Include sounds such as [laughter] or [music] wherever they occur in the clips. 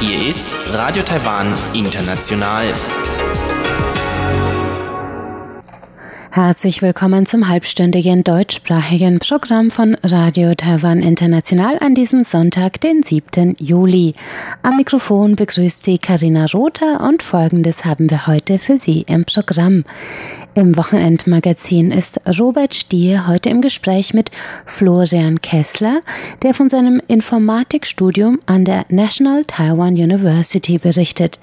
Hier ist Radio Taiwan International. Herzlich willkommen zum halbstündigen deutschsprachigen Programm von Radio Taiwan International an diesem Sonntag, den 7. Juli. Am Mikrofon begrüßt Sie Karina Rother und Folgendes haben wir heute für Sie im Programm. Im Wochenendmagazin ist Robert Stier heute im Gespräch mit Florian Kessler, der von seinem Informatikstudium an der National Taiwan University berichtet.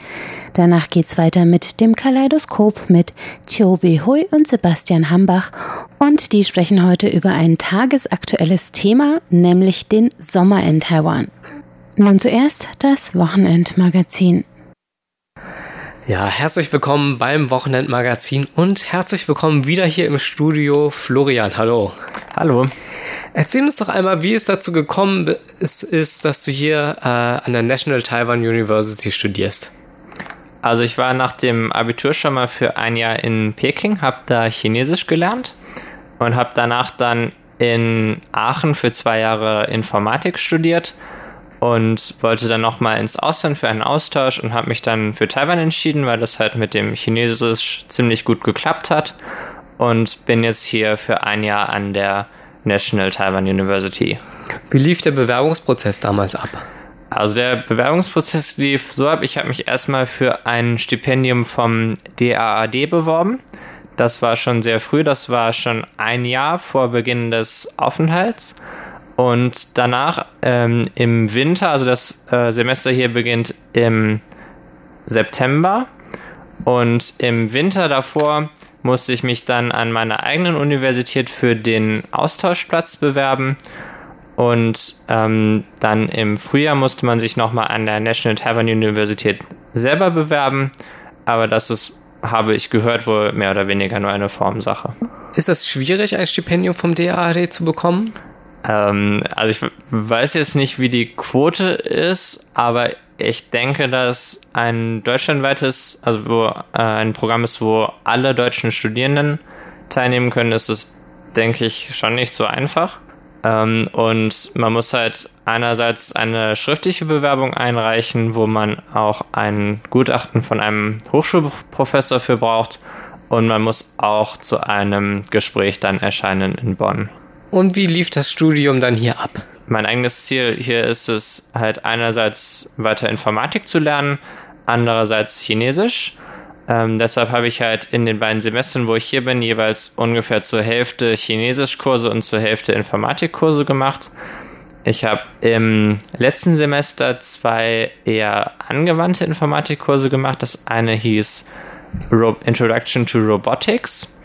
Danach geht's weiter mit dem Kaleidoskop mit Chobi Hui und Sebastian Hambach und die sprechen heute über ein tagesaktuelles Thema, nämlich den Sommer in Taiwan. Nun zuerst das Wochenendmagazin. Ja, herzlich willkommen beim Wochenendmagazin und herzlich willkommen wieder hier im Studio Florian. Hallo. Hallo. Erzähl uns doch einmal, wie es dazu gekommen ist, ist dass du hier äh, an der National Taiwan University studierst. Also ich war nach dem Abitur schon mal für ein Jahr in Peking, habe da Chinesisch gelernt und habe danach dann in Aachen für zwei Jahre Informatik studiert und wollte dann nochmal ins Ausland für einen Austausch und habe mich dann für Taiwan entschieden, weil das halt mit dem Chinesisch ziemlich gut geklappt hat und bin jetzt hier für ein Jahr an der National Taiwan University. Wie lief der Bewerbungsprozess damals ab? Also der Bewerbungsprozess lief so ab, ich habe mich erstmal für ein Stipendium vom DAAD beworben. Das war schon sehr früh, das war schon ein Jahr vor Beginn des Aufenthalts. Und danach ähm, im Winter, also das äh, Semester hier beginnt im September. Und im Winter davor musste ich mich dann an meiner eigenen Universität für den Austauschplatz bewerben. Und ähm, dann im Frühjahr musste man sich nochmal an der National Taiwan Universität selber bewerben. Aber das ist, habe ich gehört, wohl mehr oder weniger nur eine Formsache. Ist das schwierig, ein Stipendium vom DAAD zu bekommen? Ähm, also ich weiß jetzt nicht, wie die Quote ist, aber ich denke, dass ein deutschlandweites, also wo äh, ein Programm ist, wo alle deutschen Studierenden teilnehmen können, ist es, denke ich, schon nicht so einfach. Ähm, und man muss halt einerseits eine schriftliche Bewerbung einreichen, wo man auch ein Gutachten von einem Hochschulprofessor für braucht. Und man muss auch zu einem Gespräch dann erscheinen in Bonn. Und wie lief das Studium dann hier ab? Mein eigenes Ziel hier ist es halt einerseits weiter Informatik zu lernen, andererseits Chinesisch. Ähm, deshalb habe ich halt in den beiden Semestern, wo ich hier bin, jeweils ungefähr zur Hälfte Chinesischkurse und zur Hälfte Informatikkurse gemacht. Ich habe im letzten Semester zwei eher angewandte Informatikkurse gemacht. Das eine hieß Ro Introduction to Robotics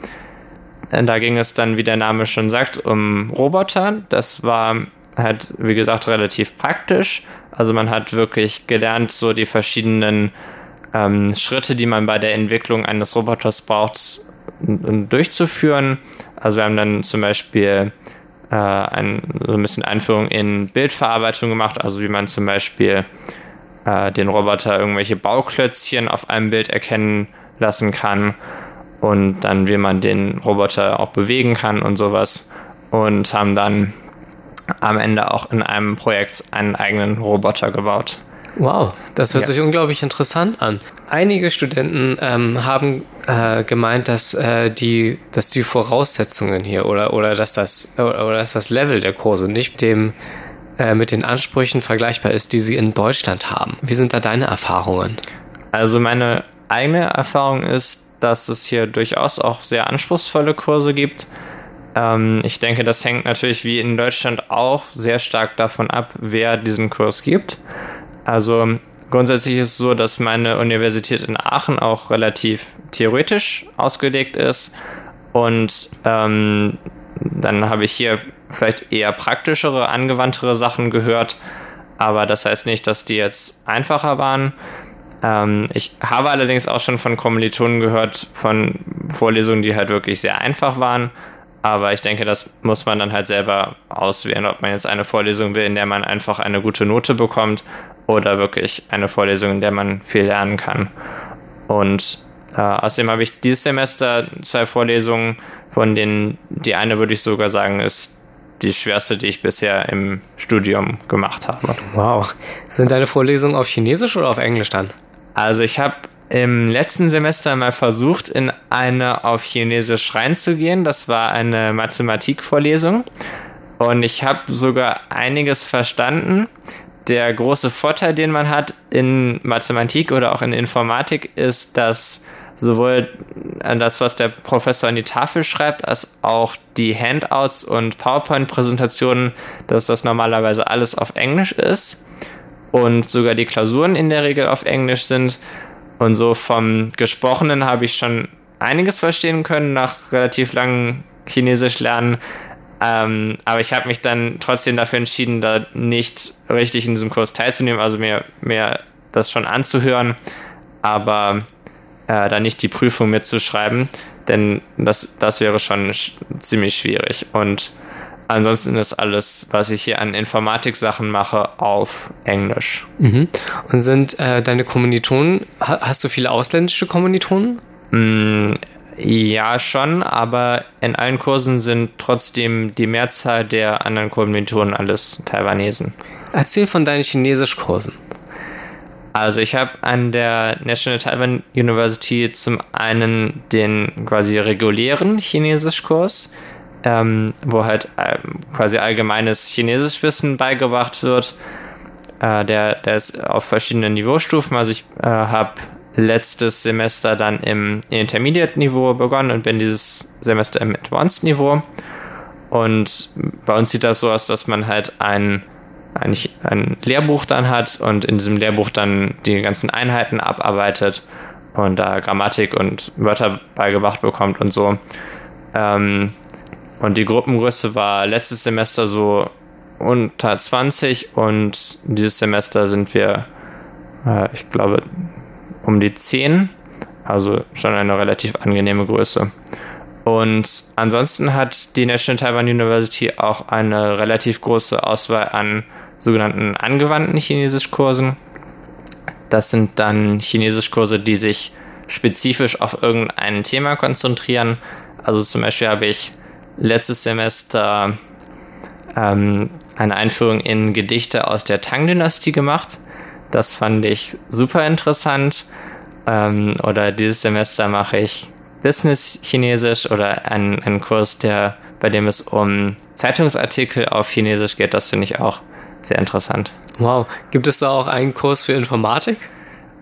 da ging es dann, wie der Name schon sagt, um Roboter. Das war halt, wie gesagt, relativ praktisch. Also man hat wirklich gelernt, so die verschiedenen ähm, Schritte, die man bei der Entwicklung eines Roboters braucht, durchzuführen. Also wir haben dann zum Beispiel äh, ein, so ein bisschen Einführung in Bildverarbeitung gemacht, also wie man zum Beispiel äh, den Roboter irgendwelche Bauklötzchen auf einem Bild erkennen lassen kann und dann wie man den Roboter auch bewegen kann und sowas und haben dann am Ende auch in einem Projekt einen eigenen Roboter gebaut. Wow, das hört ja. sich unglaublich interessant an. Einige Studenten ähm, haben äh, gemeint, dass äh, die, dass die Voraussetzungen hier oder oder dass das oder, oder dass das Level der Kurse nicht dem äh, mit den Ansprüchen vergleichbar ist, die sie in Deutschland haben. Wie sind da deine Erfahrungen? Also meine eigene Erfahrung ist, dass es hier durchaus auch sehr anspruchsvolle Kurse gibt. Ähm, ich denke, das hängt natürlich wie in Deutschland auch sehr stark davon ab, wer diesen Kurs gibt. Also grundsätzlich ist es so, dass meine Universität in Aachen auch relativ theoretisch ausgelegt ist und ähm, dann habe ich hier vielleicht eher praktischere, angewandtere Sachen gehört, aber das heißt nicht, dass die jetzt einfacher waren. Ähm, ich habe allerdings auch schon von Kommilitonen gehört, von Vorlesungen, die halt wirklich sehr einfach waren. Aber ich denke, das muss man dann halt selber auswählen, ob man jetzt eine Vorlesung will, in der man einfach eine gute Note bekommt oder wirklich eine Vorlesung, in der man viel lernen kann. Und Äh, außerdem habe ich dieses Semester zwei Vorlesungen, von denen die eine würde ich sogar sagen, ist die schwerste, die ich bisher im Studium gemacht habe. Wow. Sind deine Vorlesungen auf Chinesisch oder auf Englisch dann? Also ich habe im letzten Semester mal versucht, in eine auf Chinesisch reinzugehen. Das war eine Mathematikvorlesung. Und ich habe sogar einiges verstanden. Der große Vorteil, den man hat in Mathematik oder auch in Informatik, ist, dass sowohl das, was der Professor an die Tafel schreibt, als auch die Handouts und PowerPoint-Präsentationen, dass das normalerweise alles auf Englisch ist und sogar die Klausuren in der Regel auf Englisch sind. Und so vom Gesprochenen habe ich schon einiges verstehen können nach relativ langem Chinesisch lernen. Ähm, aber ich habe mich dann trotzdem dafür entschieden, da nicht richtig in diesem Kurs teilzunehmen, also mir, mir das schon anzuhören, aber äh, da nicht die Prüfung mitzuschreiben, denn das, das wäre schon sch ziemlich schwierig. Und ansonsten ist alles, was ich hier an Informatik-Sachen mache, auf Englisch. Mhm. Und sind äh, deine Kommilitonen, hast du viele ausländische Kommilitonen? Mm, ja, schon, aber in allen Kursen sind trotzdem die Mehrzahl der anderen Kommilitonen alles Taiwanesen. Erzähl von deinen Chinesischkursen. Also ich habe an der National Taiwan University zum einen den quasi regulären Chinesischkurs, ähm, wo halt äh, quasi allgemeines Chinesischwissen beigebracht wird. Äh, der, der ist auf verschiedenen Niveaustufen. Also ich äh, habe letztes Semester dann im Intermediate-Niveau begonnen und bin dieses Semester im Advanced-Niveau. Und bei uns sieht das so aus, dass man halt ein eigentlich ein Lehrbuch dann hat und in diesem Lehrbuch dann die ganzen Einheiten abarbeitet und da Grammatik und Wörter beigebracht bekommt und so. Ähm, und die Gruppengröße war letztes Semester so unter 20 und dieses Semester sind wir, äh, ich glaube, um die 10. Also schon eine relativ angenehme Größe. Und ansonsten hat die National Taiwan University auch eine relativ große Auswahl an sogenannten angewandten Chinesischkursen. Das sind dann Chinesischkurse, die sich spezifisch auf irgendein Thema konzentrieren. Also zum Beispiel habe ich letztes Semester ähm, eine Einführung in Gedichte aus der Tang-Dynastie gemacht. Das fand ich super interessant. Ähm, oder dieses Semester mache ich Business Chinesisch oder einen, einen Kurs, der, bei dem es um Zeitungsartikel auf Chinesisch geht. Das finde ich auch sehr interessant. Wow. Gibt es da auch einen Kurs für Informatik?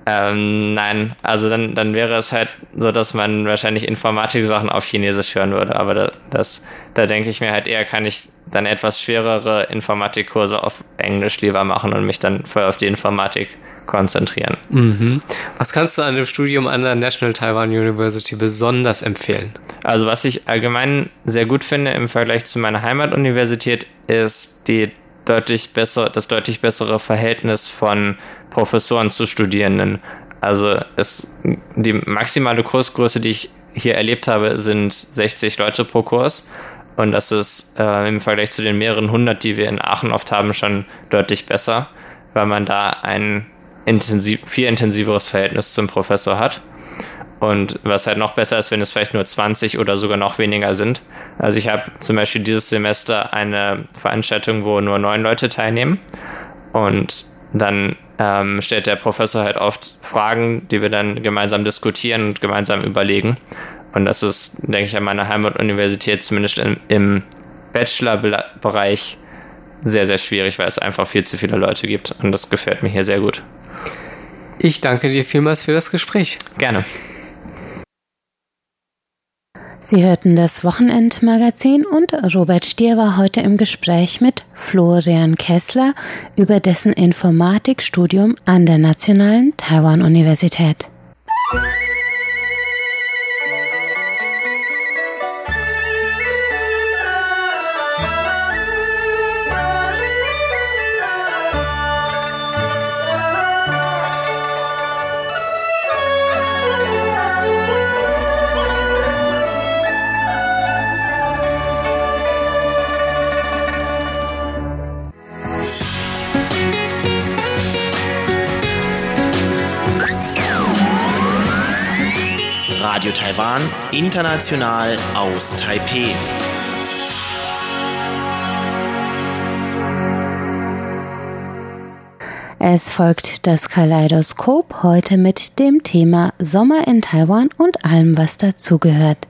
Ähm, nein, also dann, dann wäre es halt so, dass man wahrscheinlich Informatik-Sachen auf Chinesisch hören würde, aber das, das, da denke ich mir halt eher, kann ich dann etwas schwerere Informatikkurse auf Englisch lieber machen und mich dann voll auf die Informatik konzentrieren. Mhm. Was kannst du an dem Studium an der National Taiwan University besonders empfehlen? Also was ich allgemein sehr gut finde im Vergleich zu meiner Heimatuniversität ist die deutlich besser, das deutlich bessere Verhältnis von Professoren zu Studierenden. Also es, die maximale Kursgröße, die ich hier erlebt habe, sind 60 Leute pro Kurs. Und das ist äh, im Vergleich zu den mehreren hundert, die wir in Aachen oft haben, schon deutlich besser, weil man da ein intensiv, viel intensiveres Verhältnis zum Professor hat. Und was halt noch besser ist, wenn es vielleicht nur 20 oder sogar noch weniger sind. Also ich habe zum Beispiel dieses Semester eine Veranstaltung, wo nur neun Leute teilnehmen. Und dann ähm, stellt der Professor halt oft Fragen, die wir dann gemeinsam diskutieren und gemeinsam überlegen. Und das ist, denke ich, an meiner Heimatuniversität, zumindest im, im Bachelor-Bereich, sehr, sehr schwierig, weil es einfach viel zu viele Leute gibt. Und das gefällt mir hier sehr gut. Ich danke dir vielmals für das Gespräch. Gerne. Sie hörten das Wochenendmagazin und Robert Stier war heute im Gespräch mit Florian Kessler über dessen Informatikstudium an der Nationalen Taiwan-Universität. Radio Taiwan, international aus Taipeh. Es folgt das Kaleidoskop heute mit dem Thema Sommer in Taiwan und allem, was dazugehört.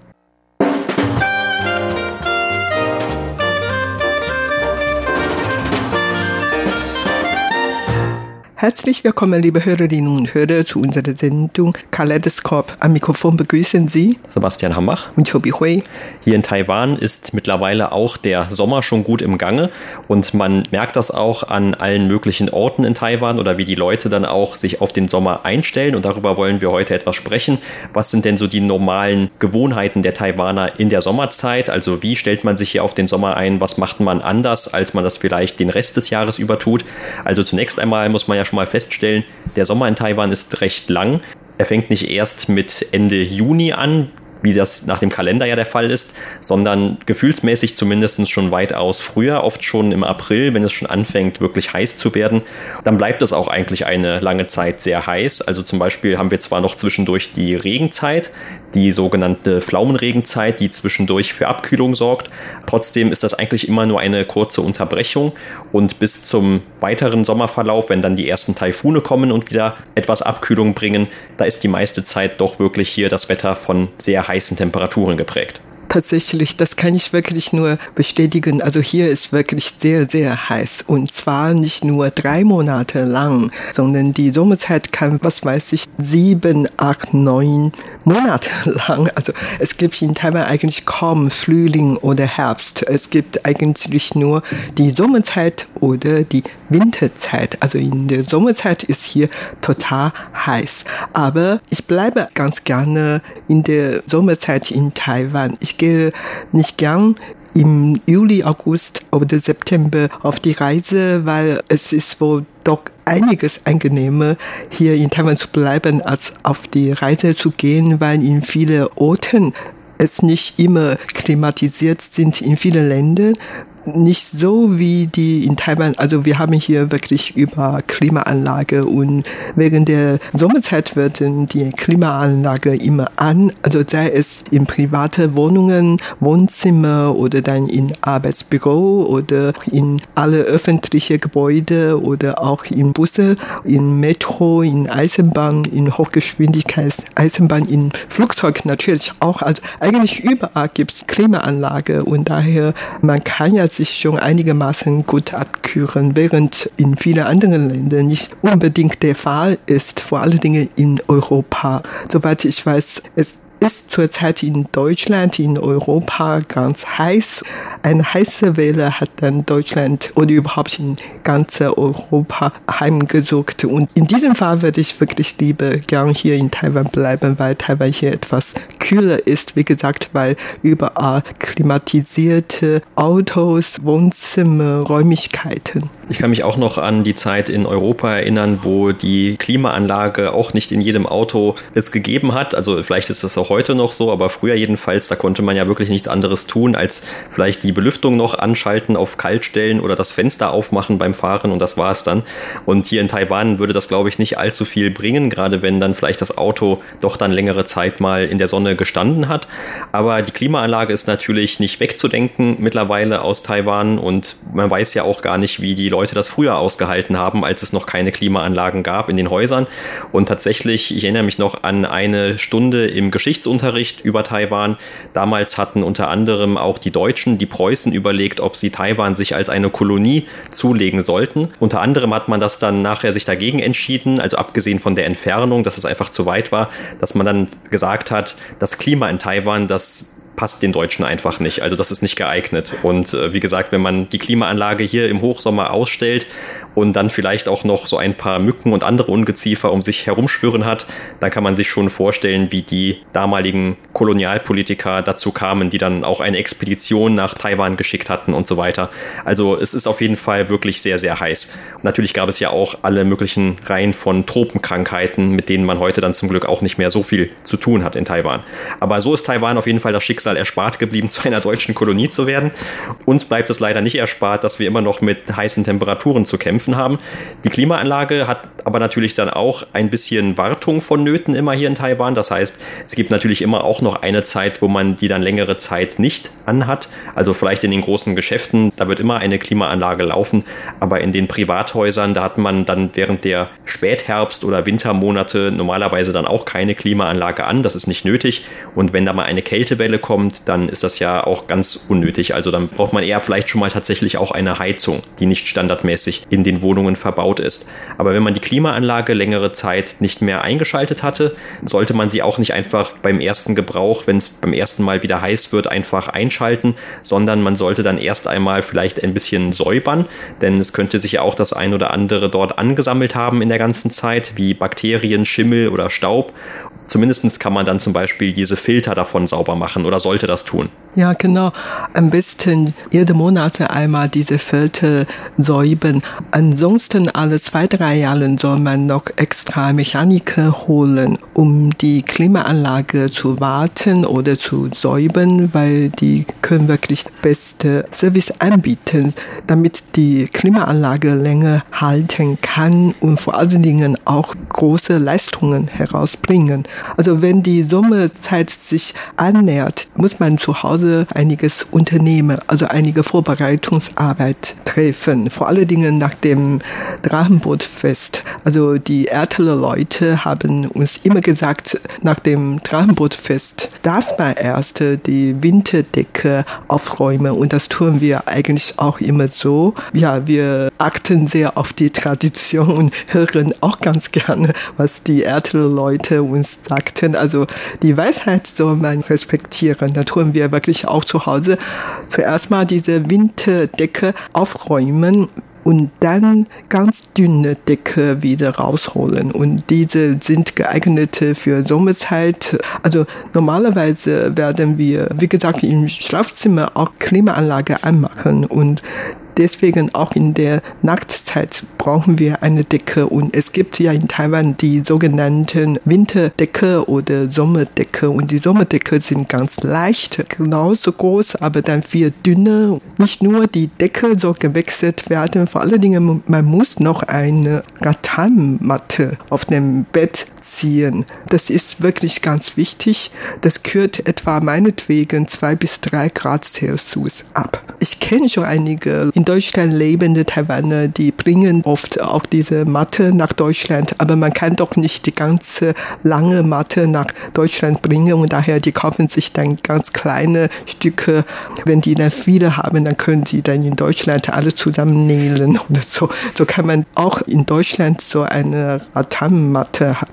Herzlich willkommen, liebe Hörerinnen und Hörer, zu unserer Sendung Kaleidoskop. Am Mikrofon begrüßen Sie Sebastian Hambach und Chobi Hui. Hier in Taiwan ist mittlerweile auch der Sommer schon gut im Gange und man merkt das auch an allen möglichen Orten in Taiwan oder wie die Leute dann auch sich auf den Sommer einstellen und darüber wollen wir heute etwas sprechen. Was sind denn so die normalen Gewohnheiten der Taiwaner in der Sommerzeit? Also wie stellt man sich hier auf den Sommer ein? Was macht man anders, als man das vielleicht den Rest des Jahres über tut? Also zunächst einmal muss man ja schon mal feststellen, der Sommer in Taiwan ist recht lang. Er fängt nicht erst mit Ende Juni an, wie das nach dem Kalender ja der Fall ist, sondern gefühlsmäßig zumindest schon weitaus früher, oft schon im April, wenn es schon anfängt, wirklich heiß zu werden. Dann bleibt es auch eigentlich eine lange Zeit sehr heiß. Also zum Beispiel haben wir zwar noch zwischendurch die Regenzeit, die sogenannte Pflaumenregenzeit, die zwischendurch für Abkühlung sorgt. Trotzdem ist das eigentlich immer nur eine kurze Unterbrechung und bis zum weiteren Sommerverlauf, wenn dann die ersten Taifune kommen und wieder etwas Abkühlung bringen, da ist die meiste Zeit doch wirklich hier das Wetter von sehr heiß heißen Temperaturen geprägt. Tatsächlich, das kann ich wirklich nur bestätigen. Also hier ist wirklich sehr, sehr heiß. Und zwar nicht nur drei Monate lang, sondern die Sommerzeit kann, was weiß ich, sieben, acht, neun Monate [laughs] lang. Also es gibt in Taiwan eigentlich kaum Frühling oder Herbst. Es gibt eigentlich nur die Sommerzeit oder die Winterzeit. Also in der Sommerzeit ist hier total heiß. Aber ich bleibe ganz gerne in der Sommerzeit in Taiwan. Ich gehe nicht gern im Juli, August oder September auf die Reise, weil es ist wohl doch einiges angenehmer, hier in Taiwan zu bleiben, als auf die Reise zu gehen, weil in vielen Orten es nicht immer klimatisiert sind in vielen Ländern nicht so wie die in Taiwan. Also wir haben hier wirklich über Klimaanlage und während der Sommerzeit werden die Klimaanlage immer an. Also sei es in private Wohnungen, Wohnzimmer oder dann in Arbeitsbüro oder in alle öffentliche Gebäude oder auch in Busse, in Metro, in Eisenbahn, in Hochgeschwindigkeitseisenbahn, in Flugzeug natürlich auch. Also eigentlich überall gibt es Klimaanlage und daher man kann ja sich schon einigermaßen gut abkühlen, während in vielen anderen Ländern nicht unbedingt der Fall ist, vor allen Dingen in Europa. Soweit ich weiß, es ist zurzeit in Deutschland, in Europa ganz heiß. Eine heiße Welle hat dann Deutschland oder überhaupt in ganz Europa heimgesucht. Und in diesem Fall würde ich wirklich lieber gern hier in Taiwan bleiben, weil Taiwan hier etwas kühler ist. Wie gesagt, weil überall klimatisierte Autos, Wohnzimmer, Räumlichkeiten. Ich kann mich auch noch an die Zeit in Europa erinnern, wo die Klimaanlage auch nicht in jedem Auto es gegeben hat. Also vielleicht ist das auch heute noch so, aber früher jedenfalls, da konnte man ja wirklich nichts anderes tun, als vielleicht die Belüftung noch anschalten auf Kaltstellen oder das Fenster aufmachen beim Fahren und das war es dann. Und hier in Taiwan würde das, glaube ich, nicht allzu viel bringen, gerade wenn dann vielleicht das Auto doch dann längere Zeit mal in der Sonne gestanden hat. Aber die Klimaanlage ist natürlich nicht wegzudenken mittlerweile aus Taiwan und man weiß ja auch gar nicht, wie die Leute das früher ausgehalten haben, als es noch keine Klimaanlagen gab in den Häusern. Und tatsächlich, ich erinnere mich noch an eine Stunde im Geschichts Geschichtsunterricht über Taiwan. Damals hatten unter anderem auch die Deutschen, die Preußen überlegt, ob sie Taiwan sich als eine Kolonie zulegen sollten. Unter anderem hat man das dann nachher sich dagegen entschieden, also abgesehen von der Entfernung, dass es einfach zu weit war, dass man dann gesagt hat, das Klima in Taiwan, das passt den Deutschen einfach nicht. Also das ist nicht geeignet. Und äh, wie gesagt, wenn man die Klimaanlage hier im Hochsommer ausstellt und dann vielleicht auch noch so ein paar Mücken und andere Ungeziefer um sich herumschwirren hat, dann kann man sich schon vorstellen, wie die damaligen Kolonialpolitiker dazu kamen, die dann auch eine Expedition nach Taiwan geschickt hatten und so weiter. Also es ist auf jeden Fall wirklich sehr, sehr heiß. Und natürlich gab es ja auch alle möglichen Reihen von Tropenkrankheiten, mit denen man heute dann zum Glück auch nicht mehr so viel zu tun hat in Taiwan. Aber so ist Taiwan auf jeden Fall das Schicksal Schicksal erspart geblieben, [laughs] zu einer deutschen Kolonie zu werden. Uns bleibt es leider nicht erspart, dass wir immer noch mit heißen Temperaturen zu kämpfen haben. Die Klimaanlage hat aber natürlich dann auch ein bisschen Wartung vonnöten immer hier in Taiwan. Das heißt, es gibt natürlich immer auch noch eine Zeit, wo man die dann längere Zeit nicht anhat. Also vielleicht in den großen Geschäften, da wird immer eine Klimaanlage laufen, aber in den Privathäusern, da hat man dann während der Spätherbst- oder Wintermonate normalerweise dann auch keine Klimaanlage an. Das ist nicht nötig. Und wenn da mal eine Kältewelle kommt, dann ist das ja auch ganz unnötig. Also dann braucht man eher vielleicht schon mal tatsächlich auch eine Heizung, die nicht standardmäßig in den Wohnungen verbaut ist. Aber wenn man die Klimaanlage längere Zeit nicht mehr eingeschaltet hatte, sollte man sie auch nicht einfach beim ersten Gebrauch, wenn es beim ersten Mal wieder heiß wird, einfach einschalten, sondern man sollte dann erst einmal vielleicht ein bisschen säubern, denn es könnte sich ja auch das ein oder andere dort angesammelt haben in der ganzen Zeit, wie Bakterien, Schimmel oder Staub. Zumindest kann man dann zum Beispiel diese Filter davon sauber machen oder sollte das tun. Ja, genau. Am besten jede Monate einmal diese Filter säubern. Ansonsten alle zwei, drei Jahre soll man noch extra Mechaniker holen, um die Klimaanlage zu warten oder zu säubern, weil die können wirklich beste Service anbieten, damit die Klimaanlage länger halten kann und vor allen Dingen auch große Leistungen herausbringen. Also wenn die Sommerzeit sich annähert, muss man zu Hause einiges unternehmen, also einige Vorbereitungsarbeit treffen. Vor allen Dingen nach dem Drachenbootfest. Also die älteren Leute haben uns immer gesagt, nach dem Drachenbootfest darf man erst die Winterdecke aufräumen und das tun wir eigentlich auch immer so. Ja, wir achten sehr auf die Tradition und hören auch ganz gerne, was die älteren Leute uns sagten. Also die Weisheit soll man respektieren. Da tun wir wirklich auch zu Hause zuerst mal diese Winterdecke aufräumen und dann ganz dünne Decke wieder rausholen. Und diese sind geeignet für Sommerzeit. Also normalerweise werden wir, wie gesagt, im Schlafzimmer auch Klimaanlage anmachen und deswegen auch in der Nachtzeit brauchen wir eine Decke und es gibt ja in Taiwan die sogenannten Winterdecke oder Sommerdecke und die Sommerdecke sind ganz leicht, genauso groß, aber dann viel dünner. Nicht nur die Decke soll gewechselt werden, vor allen Dingen man muss noch eine Rattanmatte auf dem Bett ziehen. Das ist wirklich ganz wichtig. Das kühlt etwa meinetwegen zwei bis drei Grad Celsius ab. Ich kenne schon einige in Deutschland lebende Taiwaner, die bringen oft auch diese Matte nach Deutschland, aber man kann doch nicht die ganze lange Matte nach Deutschland bringen und daher die kaufen sich dann ganz kleine Stücke. Wenn die dann viele haben, dann können sie dann in Deutschland alle zusammen nähen oder so. So kann man auch in Deutschland so eine Rattanmatte haben.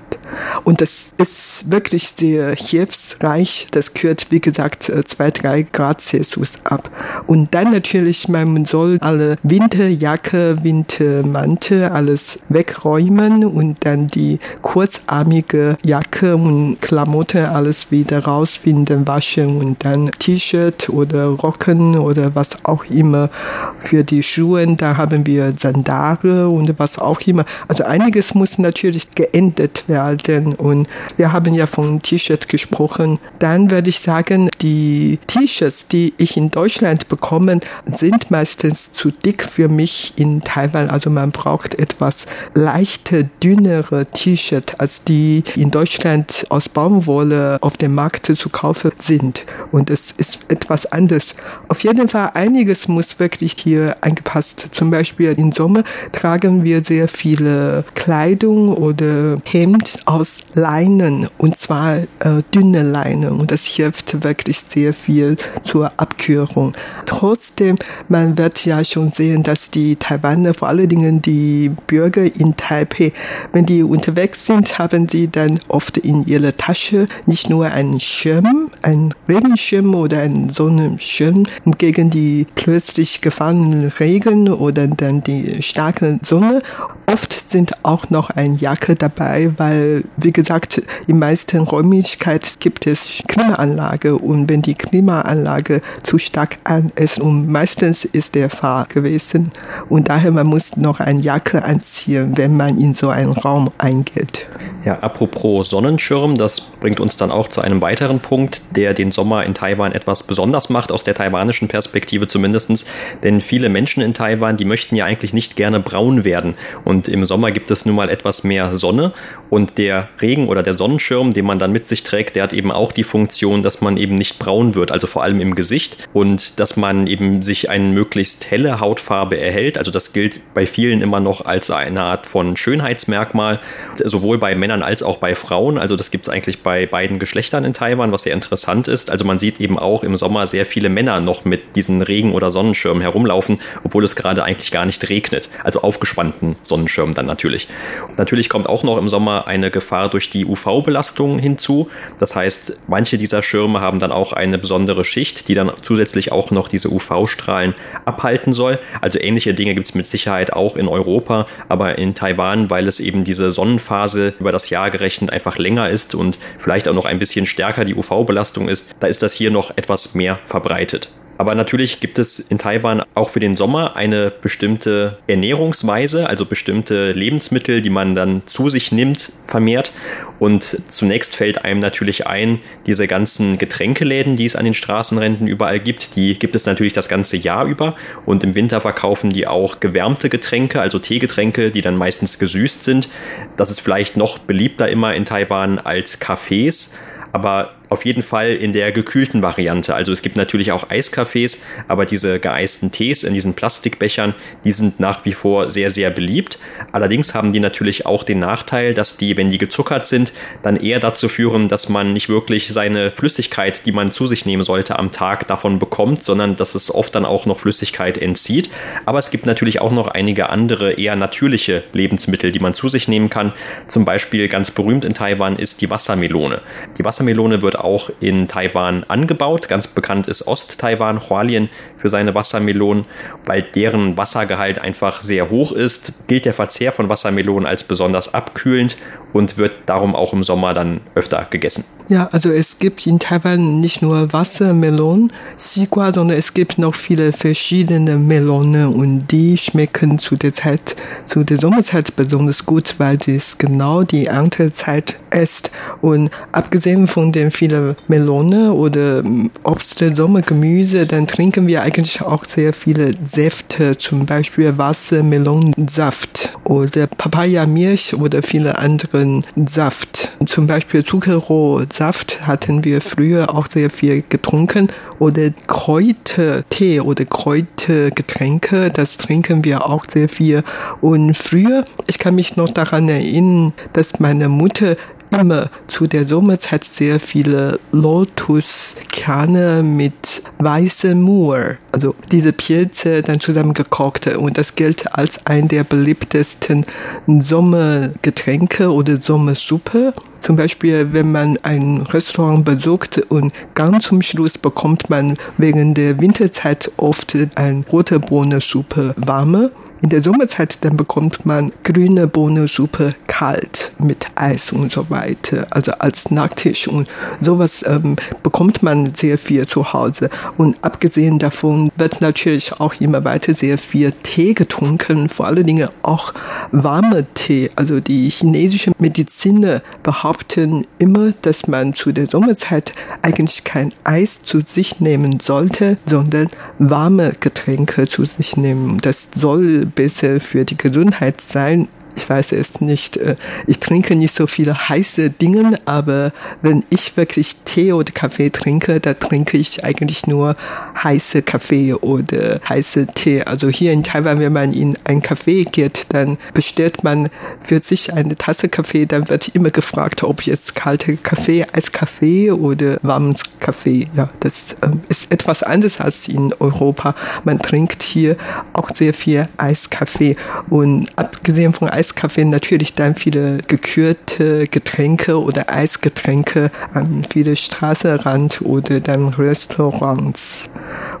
Und das ist wirklich sehr hilfreich. Das kühlt, wie gesagt, zwei, drei Grad Celsius ab. Und dann natürlich, man soll alle Winterjacke, Wintermantel, alles wegräumen und dann die kurzarmige Jacke und Klamotten alles wieder rausfinden, waschen und dann T-Shirt oder Rocken oder was auch immer für die Schuhe. Da haben wir Sandale und was auch immer. Also einiges muss natürlich geändert werden und wir haben ja von T-Shirt gesprochen. Dann würde ich sagen, die T-Shirts, die ich in Deutschland bekomme, sind meistens zu dick für mich in Taiwan. Also man braucht etwas leichte, dünnere T-Shirt, als die in Deutschland aus Baumwolle auf dem Markt zu kaufen sind. Und es ist etwas anderes. Auf jeden Fall, einiges muss wirklich hier angepasst. Zum Beispiel im Sommer tragen wir sehr viele Kleidung oder Hemd aus Leinen und zwar äh, dünne Leinen und das hilft wirklich sehr viel zur Abkühlung. Trotzdem, man wird ja schon sehen, dass die Taiwaner, vor allen Dingen die Bürger in Taipei, wenn die unterwegs sind, haben sie dann oft in ihrer Tasche nicht nur einen Schirm, einen Regenschirm oder einen Sonnenschirm gegen die plötzlich gefallenen Regen oder dann die starke Sonne. Oft sind auch noch eine Jacke dabei, weil, wie gesagt, in meisten Räumlichkeiten gibt es Klimaanlage und wenn die Klimaanlage zu stark an ist und meistens ist der Fall gewesen und daher man muss noch eine Jacke anziehen, wenn man in so einen Raum eingeht. Ja, apropos Sonnenschirm, das bringt uns dann auch zu einem weiteren Punkt, der den Sommer in Taiwan etwas besonders macht, aus der taiwanischen Perspektive zumindest. Denn viele Menschen in Taiwan, die möchten ja eigentlich nicht gerne braun werden. Und im Sommer gibt es nun mal etwas mehr Sonne. Und der Regen oder der Sonnenschirm, den man dann mit sich trägt, der hat eben auch die Funktion, dass man eben nicht braun wird, also vor allem im Gesicht. Und dass man eben sich eine möglichst helle Hautfarbe erhält. Also das gilt bei vielen immer noch als eine Art von Schönheitsmerkmal, sowohl bei Männern als auch bei Frauen. Also das gibt es eigentlich bei beiden Geschlechtern in Taiwan, was sehr interessant ist. Also man sieht eben auch im Sommer sehr viele Männer noch mit diesen Regen- oder Sonnenschirmen herumlaufen, obwohl es gerade eigentlich gar nicht regnet. Also aufgespannten Sonnenschirmen dann natürlich. Und natürlich kommt auch noch im Sommer eine Gefahr durch die UV-Belastung hinzu. Das heißt, manche dieser Schirme haben dann auch eine besondere Schicht, die dann zusätzlich auch noch diese UV-Strahlen abhalten soll. Also ähnliche Dinge gibt es mit Sicherheit auch in Europa, aber in Taiwan, weil es eben diese Sonnenphase über das Jahr gerechnet einfach länger ist und vielleicht auch noch ein bisschen stärker die UV-Belastung ist, da ist das hier noch etwas mehr verbreitet. Aber natürlich gibt es in Taiwan auch für den Sommer eine bestimmte Ernährungsweise, also bestimmte Lebensmittel, die man dann zu sich nimmt, vermehrt. Und zunächst fällt einem natürlich ein, diese ganzen Getränkeläden, die es an den Straßenränden überall gibt, die gibt es natürlich das ganze Jahr über. Und im Winter verkaufen die auch gewärmte Getränke, also Teegetränke, die dann meistens gesüßt sind. Das ist vielleicht noch beliebter immer in Taiwan als Cafés. Aber auf jeden Fall in der gekühlten Variante. Also es gibt natürlich auch Eiscafés, aber diese geeisten Tees in diesen Plastikbechern, die sind nach wie vor sehr, sehr beliebt. Allerdings haben die natürlich auch den Nachteil, dass die, wenn die gezuckert sind, dann eher dazu führen, dass man nicht wirklich seine Flüssigkeit, die man zu sich nehmen sollte, am Tag davon bekommt, sondern dass es oft dann auch noch Flüssigkeit entzieht. Aber es gibt natürlich auch noch einige andere eher natürliche Lebensmittel, die man zu sich nehmen kann. Zum Beispiel ganz berühmt in Taiwan ist die Wassermelone. Die Wassermelone wird auch in Taiwan angebaut. Ganz bekannt ist Ost-Taiwan, Hualien, für seine Wassermelonen. Weil deren Wassergehalt einfach sehr hoch ist, gilt der Verzehr von Wassermelonen als besonders abkühlend und wird darum auch im Sommer dann öfter gegessen. Ja, also es gibt in Taiwan nicht nur Wassermelonen, Xigua, sondern es gibt noch viele verschiedene Melonen und die schmecken zu der Zeit, zu der Sommerzeit besonders gut, weil es genau die Erntezeit ist. Und abgesehen von den vielen Melonen oder Obst, Sommergemüse, dann trinken wir eigentlich auch sehr viele Säfte, zum Beispiel Wassermelonensaft oder Papaya-Milch oder viele andere Saft. Zum Beispiel Zuckerrohrsaft hatten wir früher auch sehr viel getrunken oder Kräutertee oder Kräutergetränke, das trinken wir auch sehr viel. Und früher, ich kann mich noch daran erinnern, dass meine Mutter immer zu der Sommerzeit sehr viele Lotuskerne mit weißem Moor, also diese Pilze dann zusammengekocht. Und das gilt als ein der beliebtesten Sommergetränke oder Sommersuppe. Zum Beispiel, wenn man ein Restaurant besucht und ganz zum Schluss bekommt man wegen der Winterzeit oft eine rote Bohnensuppe warme. In der Sommerzeit dann bekommt man grüne Bohnensuppe kalt mit Eis und so weiter, also als Nachtisch und sowas ähm, bekommt man sehr viel zu Hause. Und abgesehen davon wird natürlich auch immer weiter sehr viel Tee getrunken, vor allen Dingen auch warme Tee. Also die chinesische Mediziner behaupten immer, dass man zu der Sommerzeit eigentlich kein Eis zu sich nehmen sollte, sondern warme Getränke zu sich nehmen. Das soll besser für die Gesundheit sein ich weiß es nicht, äh, ich trinke nicht so viele heiße Dinge, aber wenn ich wirklich Tee oder Kaffee trinke, da trinke ich eigentlich nur heiße Kaffee oder heiße Tee. Also hier in Taiwan, wenn man in ein Café geht, dann bestellt man für sich eine Tasse Kaffee, dann wird immer gefragt, ob jetzt kalte Kaffee, Eiskaffee oder warmes Kaffee. Ja, das ähm, ist etwas anderes als in Europa. Man trinkt hier auch sehr viel Eiskaffee und abgesehen von Eiskaffee Eiskaffee natürlich dann viele gekürte Getränke oder Eisgetränke an viele Straßenrand oder dann Restaurants.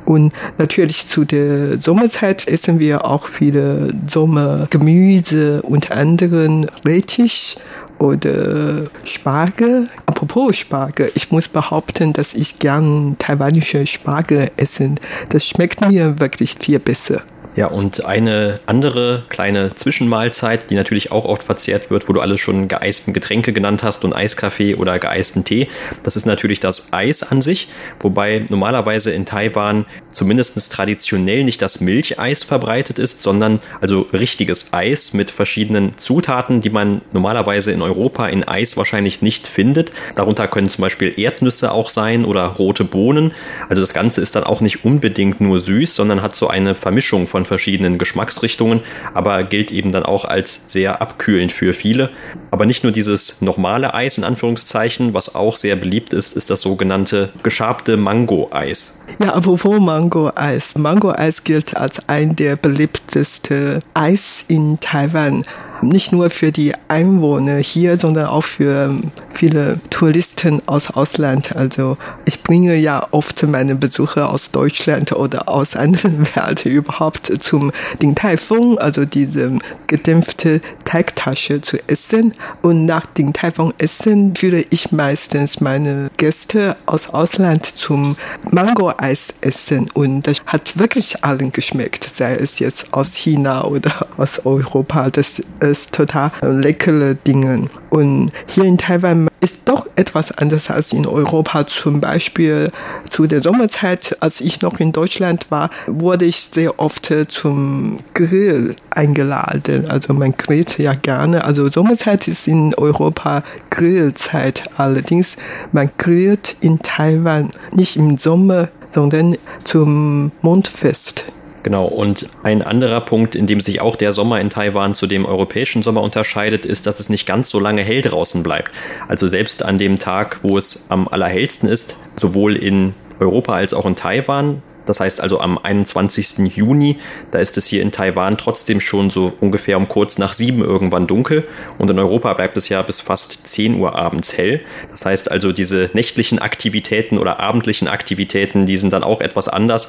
Und natürlich zu der Sommerzeit essen wir auch viele Sommergemüse, unter anderem Rettich oder Spargel. Apropos Spargel, ich muss behaupten, dass ich gern taiwanische Spargel esse. Das schmeckt mir wirklich viel besser. Ja, und eine andere kleine Zwischenmahlzeit, die natürlich auch oft verzehrt wird, wo du alles schon geeisten Getränke genannt hast und Eiskaffee oder geeisten Tee, das ist natürlich das Eis an sich, wobei normalerweise in Taiwan zumindest traditionell nicht das Milcheis verbreitet ist, sondern also richtiges Eis mit verschiedenen Zutaten, die man normalerweise in Europa in Eis wahrscheinlich nicht findet. Darunter können zum Beispiel Erdnüsse auch sein oder rote Bohnen. Also das Ganze ist dann auch nicht unbedingt nur süß, sondern hat so eine Vermischung von verschiedenen Geschmacksrichtungen, aber gilt eben dann auch als sehr abkühlend für viele. Aber nicht nur dieses normale Eis in Anführungszeichen, was auch sehr beliebt ist, ist das sogenannte geschabte Mango-Eis. Ja, apropos Mango-Eis. Mango-Eis gilt als ein der beliebtesten Eis in Taiwan nicht nur für die Einwohner hier, sondern auch für viele Touristen aus Ausland. Also ich bringe ja oft meine Besucher aus Deutschland oder aus anderen [laughs] Welt überhaupt zum Ding Taifeng, also diese gedämpfte Teigtasche zu essen. Und nach Ding Taifeng essen führe ich meistens meine Gäste aus Ausland zum Mango-Eis essen. Und das hat wirklich allen geschmeckt, sei es jetzt aus China oder aus Europa. Das ist total leckere Dinge. Und hier in Taiwan ist doch etwas anders als in Europa. Zum Beispiel zu der Sommerzeit, als ich noch in Deutschland war, wurde ich sehr oft zum Grill eingeladen. Also man grillt ja gerne. Also Sommerzeit ist in Europa Grillzeit. Allerdings man grillt in Taiwan nicht im Sommer, sondern zum Mondfest. Genau, und ein anderer Punkt, in dem sich auch der Sommer in Taiwan zu dem europäischen Sommer unterscheidet, ist, dass es nicht ganz so lange hell draußen bleibt. Also selbst an dem Tag, wo es am allerhellsten ist, sowohl in Europa als auch in Taiwan, das heißt also am 21. Juni, da ist es hier in Taiwan trotzdem schon so ungefähr um kurz nach sieben irgendwann dunkel. Und in Europa bleibt es ja bis fast 10 Uhr abends hell. Das heißt also, diese nächtlichen Aktivitäten oder abendlichen Aktivitäten, die sind dann auch etwas anders.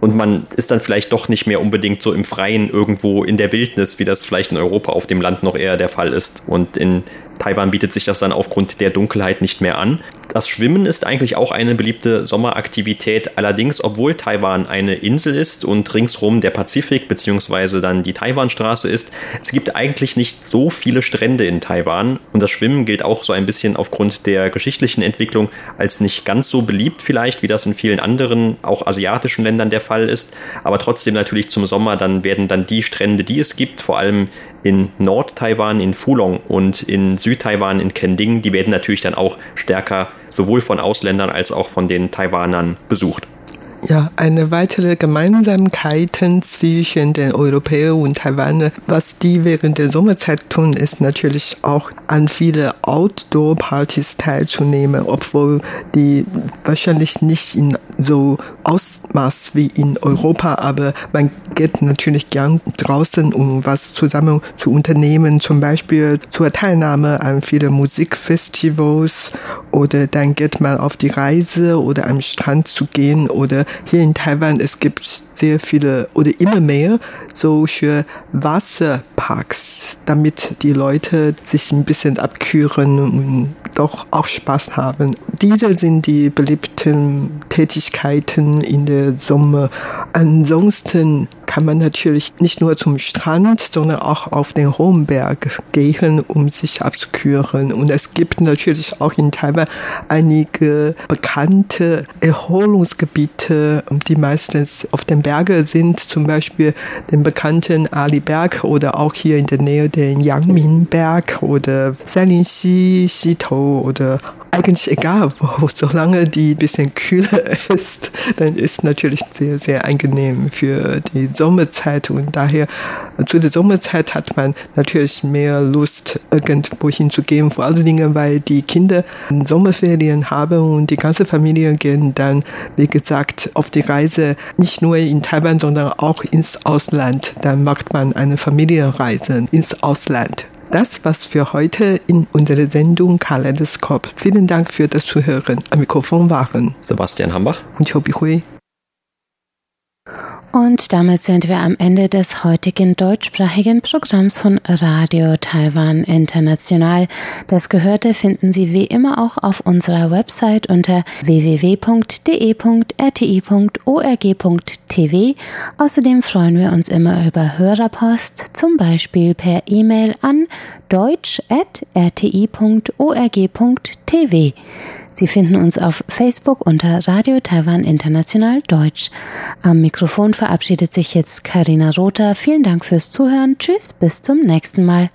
Und man ist dann vielleicht doch nicht mehr unbedingt so im Freien irgendwo in der Wildnis, wie das vielleicht in Europa auf dem Land noch eher der Fall ist. Und in Taiwan bietet sich das dann aufgrund der Dunkelheit nicht mehr an. Das Schwimmen ist eigentlich auch eine beliebte Sommeraktivität. Allerdings, obwohl Taiwan eine Insel ist und ringsrum der Pazifik bzw. dann die Taiwanstraße ist, es gibt eigentlich nicht so viele Strände in Taiwan und das Schwimmen gilt auch so ein bisschen aufgrund der geschichtlichen Entwicklung als nicht ganz so beliebt vielleicht, wie das in vielen anderen, auch asiatischen Ländern der Fall ist. Aber trotzdem natürlich zum Sommer, dann werden dann die Strände, die es gibt, vor allem in Nord-Taiwan, in Fulong und in Süd-Taiwan, in Kending, die werden natürlich dann auch stärker sowohl von Ausländern als auch von den Taiwanern besucht. Ja, eine weitere Gemeinsamkeit zwischen den Europäern und Taiwanern, was die während der Sommerzeit tun, ist natürlich auch an viele Outdoor-Partys teilzunehmen, obwohl die wahrscheinlich nicht in so Ausmaß wie in Europa, aber man geht natürlich gern draußen, um was zusammen zu unternehmen, zum Beispiel zur Teilnahme an vielen Musikfestivals oder dann geht man auf die Reise oder am Strand zu gehen oder hier in Taiwan, es gibt sehr viele oder immer mehr solche Wasserparks, damit die Leute sich ein bisschen abkühlen und doch auch Spaß haben. Diese sind die beliebten Tätigkeiten in der Sommer. Ansonsten kann man natürlich nicht nur zum Strand, sondern auch auf den hohen Berg gehen, um sich abzukühlen. Und es gibt natürlich auch in Taiwan einige bekannte Erholungsgebiete, die meistens auf den Bergen sind, zum Beispiel den bekannten Ali-Berg oder auch hier in der Nähe den Yangmin-Berg oder Sanlin-Xi, Xitou oder eigentlich egal wo, solange die ein bisschen kühler [laughs] ist, dann ist natürlich sehr, sehr angenehm für die Sommerzeit. Und daher zu der Sommerzeit hat man natürlich mehr Lust, irgendwo hinzugehen, vor allen Dingen, weil die Kinder Sommerferien haben und die ganze Familie gehen dann, wie gesagt, auf die Reise nicht nur in Taiwan, sondern auch ins Ausland. Dann macht man eine Familienreise ins Ausland das was für heute in unserer Sendung Kaleidoskop. Vielen Dank für das Zuhören. Am Mikrofon waren Sebastian Hambach und Chobi Hui. Und damit sind wir am Ende des heutigen deutschsprachigen Programms von Radio Taiwan International. Das Gehörte finden Sie wie immer auch auf unserer Website unter www.de.rti.org.tv. Außerdem freuen wir uns immer über Hörerpost, zum Beispiel per E-Mail an deutsch.rti.org.tv. Sie finden uns auf Facebook unter Radio Taiwan International Deutsch. Am Mikrofon verabschiedet sich jetzt Karina Rother. Vielen Dank fürs Zuhören. Tschüss, bis zum nächsten Mal.